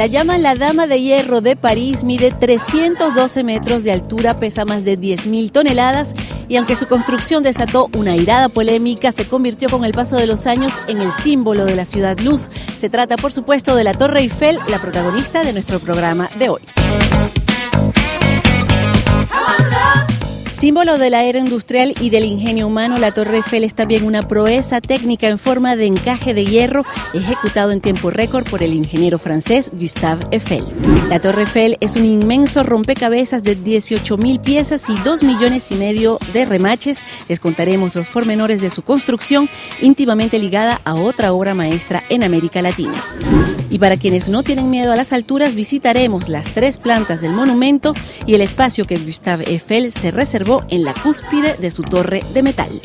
La llama La Dama de Hierro de París mide 312 metros de altura, pesa más de 10.000 toneladas y aunque su construcción desató una irada polémica, se convirtió con el paso de los años en el símbolo de la ciudad luz. Se trata, por supuesto, de la Torre Eiffel, la protagonista de nuestro programa de hoy. Símbolo de la era industrial y del ingenio humano, la Torre Eiffel es también una proeza técnica en forma de encaje de hierro ejecutado en tiempo récord por el ingeniero francés Gustave Eiffel. La Torre Eiffel es un inmenso rompecabezas de 18.000 piezas y 2 millones y medio de remaches. Les contaremos los pormenores de su construcción íntimamente ligada a otra obra maestra en América Latina. Y para quienes no tienen miedo a las alturas, visitaremos las tres plantas del monumento y el espacio que Gustave Eiffel se reservó en la cúspide de su torre de metal.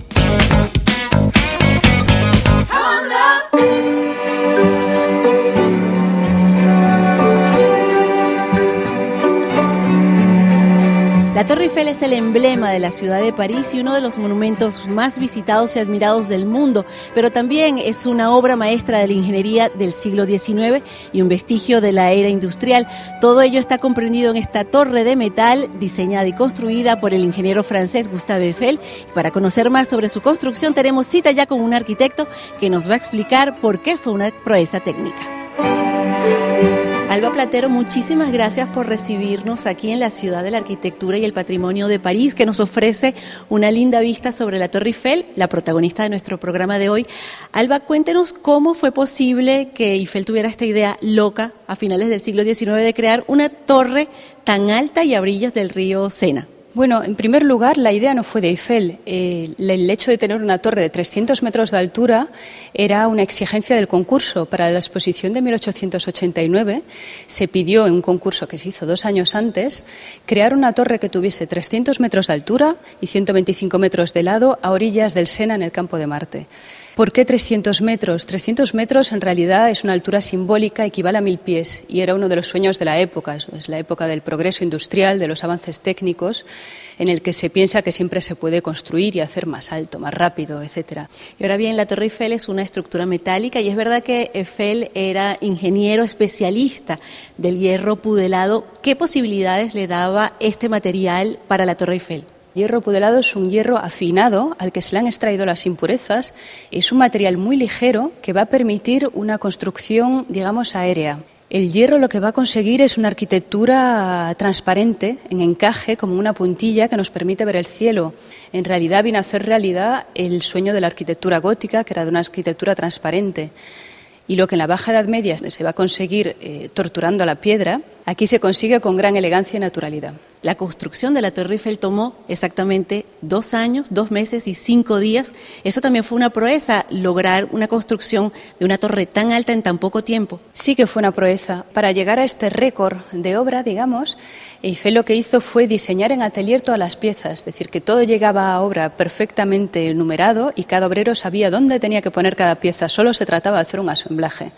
Torre Eiffel es el emblema de la ciudad de París y uno de los monumentos más visitados y admirados del mundo, pero también es una obra maestra de la ingeniería del siglo XIX y un vestigio de la era industrial. Todo ello está comprendido en esta torre de metal diseñada y construida por el ingeniero francés Gustave Eiffel. Para conocer más sobre su construcción tenemos cita ya con un arquitecto que nos va a explicar por qué fue una proeza técnica. Alba Platero, muchísimas gracias por recibirnos aquí en la Ciudad de la Arquitectura y el Patrimonio de París, que nos ofrece una linda vista sobre la Torre Eiffel, la protagonista de nuestro programa de hoy. Alba, cuéntenos cómo fue posible que Eiffel tuviera esta idea loca a finales del siglo XIX de crear una torre tan alta y a orillas del río Sena. Bueno, en primer lugar, la idea no fue de Eiffel. Eh, el hecho de tener una torre de 300 metros de altura era una exigencia del concurso. Para la exposición de 1889 se pidió en un concurso que se hizo dos años antes crear una torre que tuviese 300 metros de altura y 125 metros de lado a orillas del Sena en el campo de Marte. ¿Por qué 300 metros? 300 metros en realidad es una altura simbólica, equivale a mil pies y era uno de los sueños de la época. Es la época del progreso industrial, de los avances técnicos, en el que se piensa que siempre se puede construir y hacer más alto, más rápido, etcétera. Y ahora bien, la Torre Eiffel es una estructura metálica y es verdad que Eiffel era ingeniero especialista del hierro pudelado. ¿Qué posibilidades le daba este material para la Torre Eiffel? Hierro pudelado es un hierro afinado al que se le han extraído las impurezas. Es un material muy ligero que va a permitir una construcción, digamos, aérea. El hierro lo que va a conseguir es una arquitectura transparente, en encaje, como una puntilla que nos permite ver el cielo. En realidad viene a hacer realidad el sueño de la arquitectura gótica, que era de una arquitectura transparente. Y lo que en la Baja Edad Media se va a conseguir eh, torturando la piedra, aquí se consigue con gran elegancia y naturalidad. La construcción de la Torre Eiffel tomó exactamente dos años, dos meses y cinco días. Eso también fue una proeza, lograr una construcción de una torre tan alta en tan poco tiempo. Sí que fue una proeza. Para llegar a este récord de obra, digamos, Eiffel lo que hizo fue diseñar en atelier todas las piezas, es decir, que todo llegaba a obra perfectamente numerado y cada obrero sabía dónde tenía que poner cada pieza. Solo se trataba de hacer un asemblaje.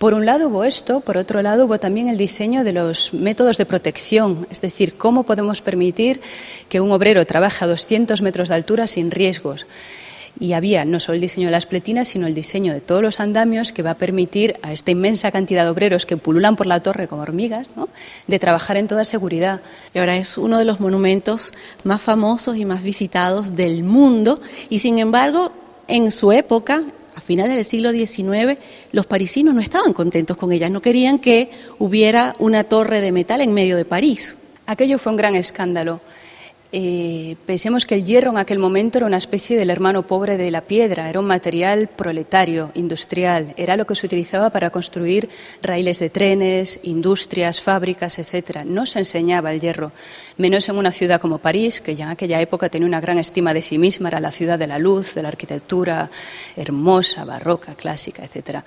Por un lado hubo esto, por otro lado hubo también el diseño de los métodos de protección, es decir, cómo podemos permitir que un obrero trabaje a 200 metros de altura sin riesgos. Y había no solo el diseño de las pletinas, sino el diseño de todos los andamios que va a permitir a esta inmensa cantidad de obreros que pululan por la torre como hormigas, de trabajar en toda seguridad. Y ahora es uno de los monumentos más famosos y más visitados del mundo y sin embargo en su época a finales del siglo XIX, los parisinos no estaban contentos con ella, no querían que hubiera una torre de metal en medio de París. Aquello fue un gran escándalo. Eh, pensemos que el hierro en aquel momento era una especie del hermano pobre de la piedra, era un material proletario, industrial, era lo que se utilizaba para construir raíles de trenes, industrias, fábricas, etcétera. No se enseñaba el hierro, menos en una ciudad como París, que ya en aquella época tenía una gran estima de sí misma, era la ciudad de la luz, de la arquitectura hermosa, barroca, clásica, etcétera.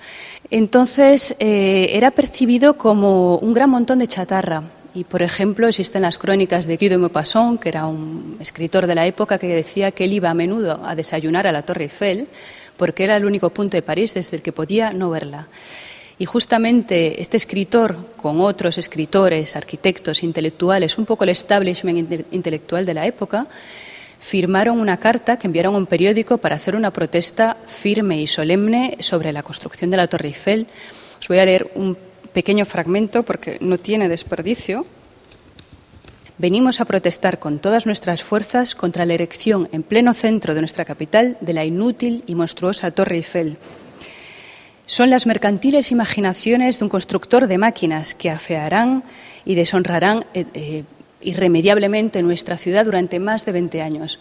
Entonces eh, era percibido como un gran montón de chatarra y, por ejemplo, existen las crónicas de Guy de Maupassant, que era un escritor de la época que decía que él iba a menudo a desayunar a la Torre Eiffel porque era el único punto de París desde el que podía no verla. Y justamente este escritor, con otros escritores, arquitectos, intelectuales, un poco el establishment intelectual de la época, firmaron una carta que enviaron a un periódico para hacer una protesta firme y solemne sobre la construcción de la Torre Eiffel. Os voy a leer un pequeño fragmento porque no tiene desperdicio. Venimos a protestar con todas nuestras fuerzas contra la erección en pleno centro de nuestra capital de la inútil y monstruosa Torre Eiffel. Son las mercantiles imaginaciones de un constructor de máquinas que afearán y deshonrarán eh, eh, irremediablemente nuestra ciudad durante más de 20 años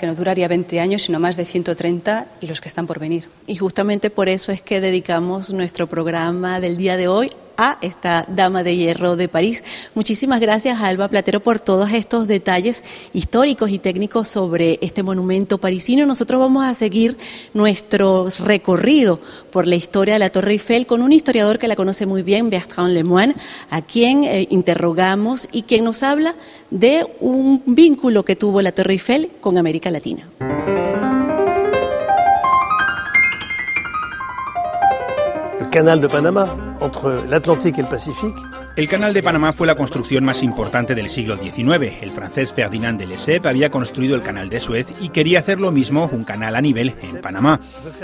que no duraría 20 años, sino más de 130 y los que están por venir. Y justamente por eso es que dedicamos nuestro programa del día de hoy a esta Dama de Hierro de París. Muchísimas gracias, Alba Platero, por todos estos detalles históricos y técnicos sobre este monumento parisino. Nosotros vamos a seguir nuestro recorrido por la historia de la Torre Eiffel con un historiador que la conoce muy bien, Bertrand Lemoine, a quien eh, interrogamos y quien nos habla de un vínculo que tuvo la Torre Eiffel con América Latina. Canal de Panamá entre l'Atlantique et le Pacifique. El canal de Panamá fue la construcción más importante del siglo XIX. El francés Ferdinand de Lesseps había construido el canal de Suez y quería hacer lo mismo, un canal a nivel, en Panamá.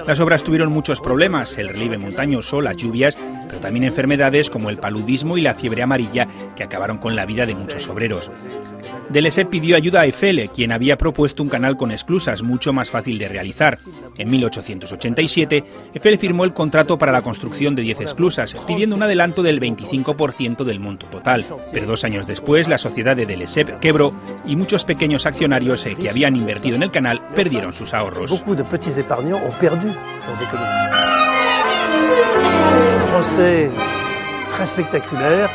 Las obras tuvieron muchos problemas, el relieve montañoso, las lluvias, pero también enfermedades como el paludismo y la fiebre amarilla que acabaron con la vida de muchos obreros. Deleuze pidió ayuda a Eiffel, quien había propuesto un canal con esclusas mucho más fácil de realizar. En 1887, Eiffel firmó el contrato para la construcción de 10 esclusas, pidiendo un adelanto del 25% del monto total. Pero dos años después, la sociedad de Deleuze quebró y muchos pequeños accionarios eh, que habían invertido en el canal perdieron sus ahorros.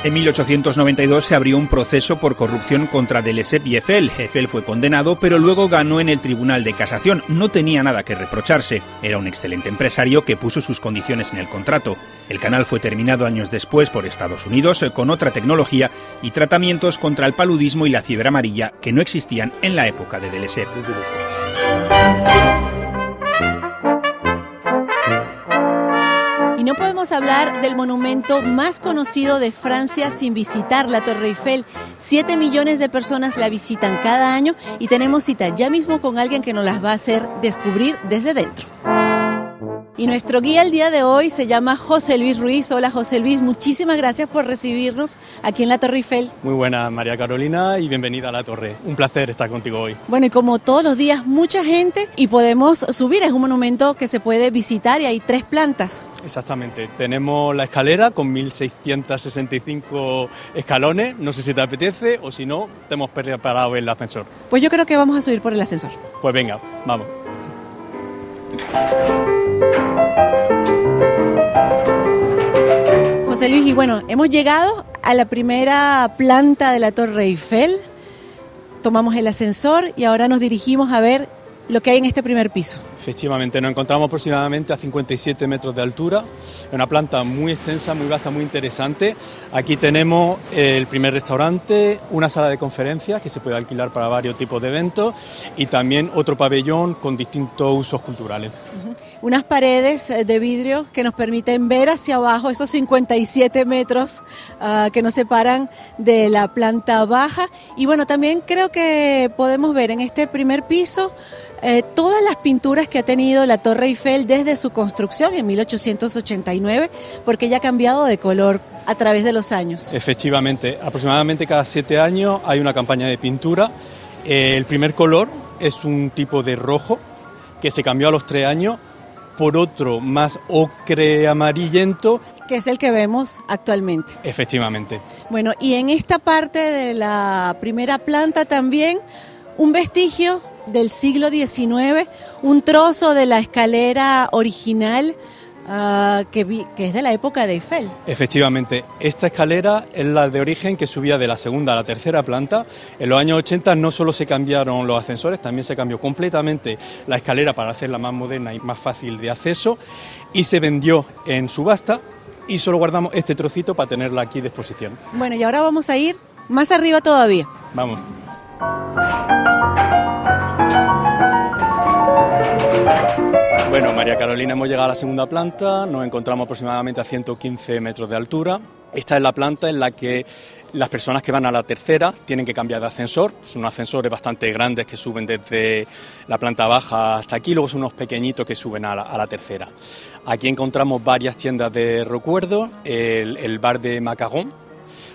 En 1892 se abrió un proceso por corrupción contra Delesep y Eiffel. Eiffel fue condenado, pero luego ganó en el Tribunal de Casación. No tenía nada que reprocharse. Era un excelente empresario que puso sus condiciones en el contrato. El canal fue terminado años después por Estados Unidos con otra tecnología y tratamientos contra el paludismo y la fiebre amarilla que no existían en la época de Delesep. Y no podemos hablar del monumento más conocido de Francia sin visitar la Torre Eiffel. Siete millones de personas la visitan cada año y tenemos cita ya mismo con alguien que nos las va a hacer descubrir desde dentro. Y nuestro guía el día de hoy se llama José Luis Ruiz. Hola José Luis, muchísimas gracias por recibirnos aquí en la Torre Eiffel. Muy buena María Carolina y bienvenida a la Torre. Un placer estar contigo hoy. Bueno, y como todos los días, mucha gente y podemos subir. Es un monumento que se puede visitar y hay tres plantas. Exactamente. Tenemos la escalera con 1665 escalones. No sé si te apetece o si no, te hemos preparado el ascensor. Pues yo creo que vamos a subir por el ascensor. Pues venga, vamos. José Luis, y bueno, hemos llegado a la primera planta de la Torre Eiffel, tomamos el ascensor y ahora nos dirigimos a ver lo que hay en este primer piso. Efectivamente, nos encontramos aproximadamente a 57 metros de altura, una planta muy extensa, muy vasta, muy interesante. Aquí tenemos el primer restaurante, una sala de conferencias que se puede alquilar para varios tipos de eventos y también otro pabellón con distintos usos culturales unas paredes eh, de vidrio que nos permiten ver hacia abajo esos 57 metros ah, que nos separan de la planta baja. Y bueno, también creo que podemos ver en este primer piso eh, todas las pinturas que ha tenido la Torre Eiffel desde su construcción en 1889, porque ya ha cambiado de color a través de los años. Efectivamente, aproximadamente cada siete años hay una campaña de pintura. Eh, el primer color es un tipo de rojo que se cambió a los tres años por otro más ocre amarillento. Que es el que vemos actualmente. Efectivamente. Bueno, y en esta parte de la primera planta también un vestigio del siglo XIX, un trozo de la escalera original Ah, que, que, es de la época de Eiffel. Efectivamente, esta escalera es la de origen que subía de la segunda a la tercera planta. En los años 80 no solo se cambiaron los ascensores, también se cambió completamente la escalera para hacerla más moderna y más fácil de acceso y se vendió en subasta y solo guardamos este trocito para tenerla aquí de exposición. Bueno, y ahora vamos a ir más arriba todavía. Vamos. Bueno, María Carolina, hemos llegado a la segunda planta, nos encontramos aproximadamente a 115 metros de altura. Esta es la planta en la que las personas que van a la tercera tienen que cambiar de ascensor. Son ascensores bastante grandes que suben desde la planta baja hasta aquí, luego son unos pequeñitos que suben a la, tercera. Aquí encontramos varias tiendas de recuerdo, el, bar de Macarón,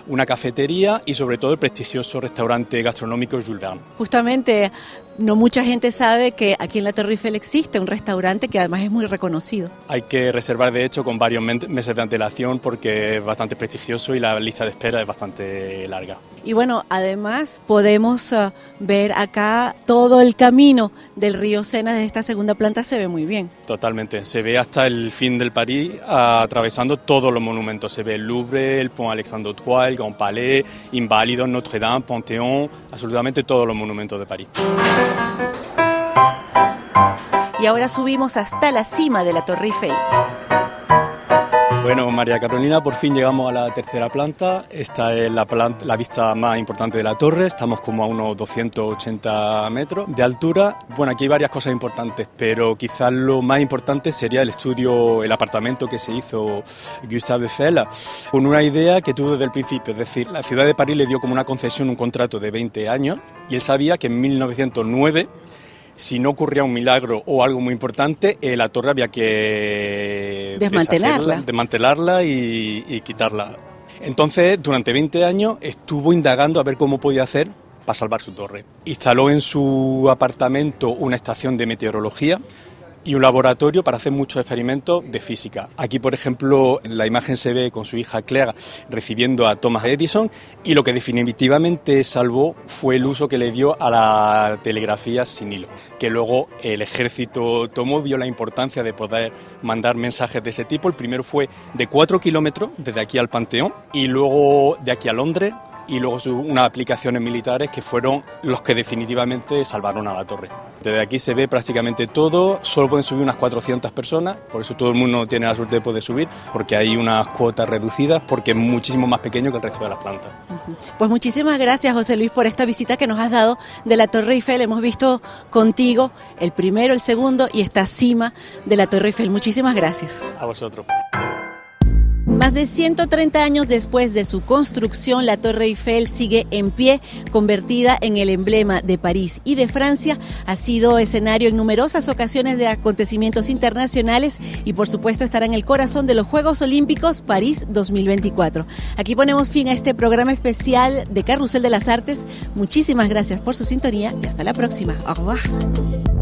una cafetería y sobre todo el prestigioso restaurante gastronómico Jules Verne. Justamente no mucha gente sabe que aquí en la Torre Eiffel existe un restaurante que además es muy reconocido. Hay que reservar de hecho con varios meses de antelación porque es bastante prestigioso y la lista de espera es bastante larga. Y bueno, además podemos uh, ver acá todo el camino del río Sena desde esta segunda planta se ve muy bien. Totalmente, se ve hasta el fin del París atravesando todos los monumentos. Se ve el Louvre, el Pont Alexandre El Grand Palais, Inválidos, Notre Dame, Panthéon, absolutamente todos los monumentos de París. Y ahora subimos hasta la cima de la Torre Eiffel. Bueno, María Carolina, por fin llegamos a la tercera planta. Esta es la, la, vista más importante de la torre. Estamos como a unos 280 metros de altura. Bueno, aquí hay varias cosas importantes, pero quizás lo más importante sería el estudio, el apartamento que se hizo Gustave Eiffel, con una idea que tuvo desde el principio. Es decir, la ciudad de París le dio como una concesión un contrato de 20 años y él sabía que en 1909 si no ocurría un milagro o algo muy importante, eh, la torre había que desmantelarla, desmantelarla y, y quitarla. Entonces, durante 20 años estuvo indagando a ver cómo podía hacer para salvar su torre. Instaló en su apartamento una estación de meteorología y un laboratorio para hacer muchos experimentos de física. Aquí, por ejemplo, en la imagen se ve con su hija Claire recibiendo a Thomas Edison y lo que definitivamente salvó fue el uso que le dio a la telegrafía sin hilo, que luego el ejército tomó, vio la importancia de poder mandar mensajes de ese tipo. El primero fue de cuatro kilómetros desde aquí al Panteón y luego de aquí a Londres y luego unas aplicaciones militares que fueron los que definitivamente salvaron a la torre. Desde aquí se ve prácticamente todo, solo pueden subir unas 400 personas, por eso todo el mundo tiene la suerte de poder subir, porque hay unas cuotas reducidas, porque es muchísimo más pequeño que el resto de las plantas. Pues muchísimas gracias José Luis por esta visita que nos has dado de la Torre Eiffel. Hemos visto contigo el primero, el segundo y esta cima de la Torre Eiffel. Muchísimas gracias. A vosotros. Más de 130 años después de su construcción, la Torre Eiffel sigue en pie, convertida en el emblema de París y de Francia. Ha sido escenario en numerosas ocasiones de acontecimientos internacionales y por supuesto estará en el corazón de los Juegos Olímpicos París 2024. Aquí ponemos fin a este programa especial de Carrusel de las Artes. Muchísimas gracias por su sintonía y hasta la próxima. Au revoir.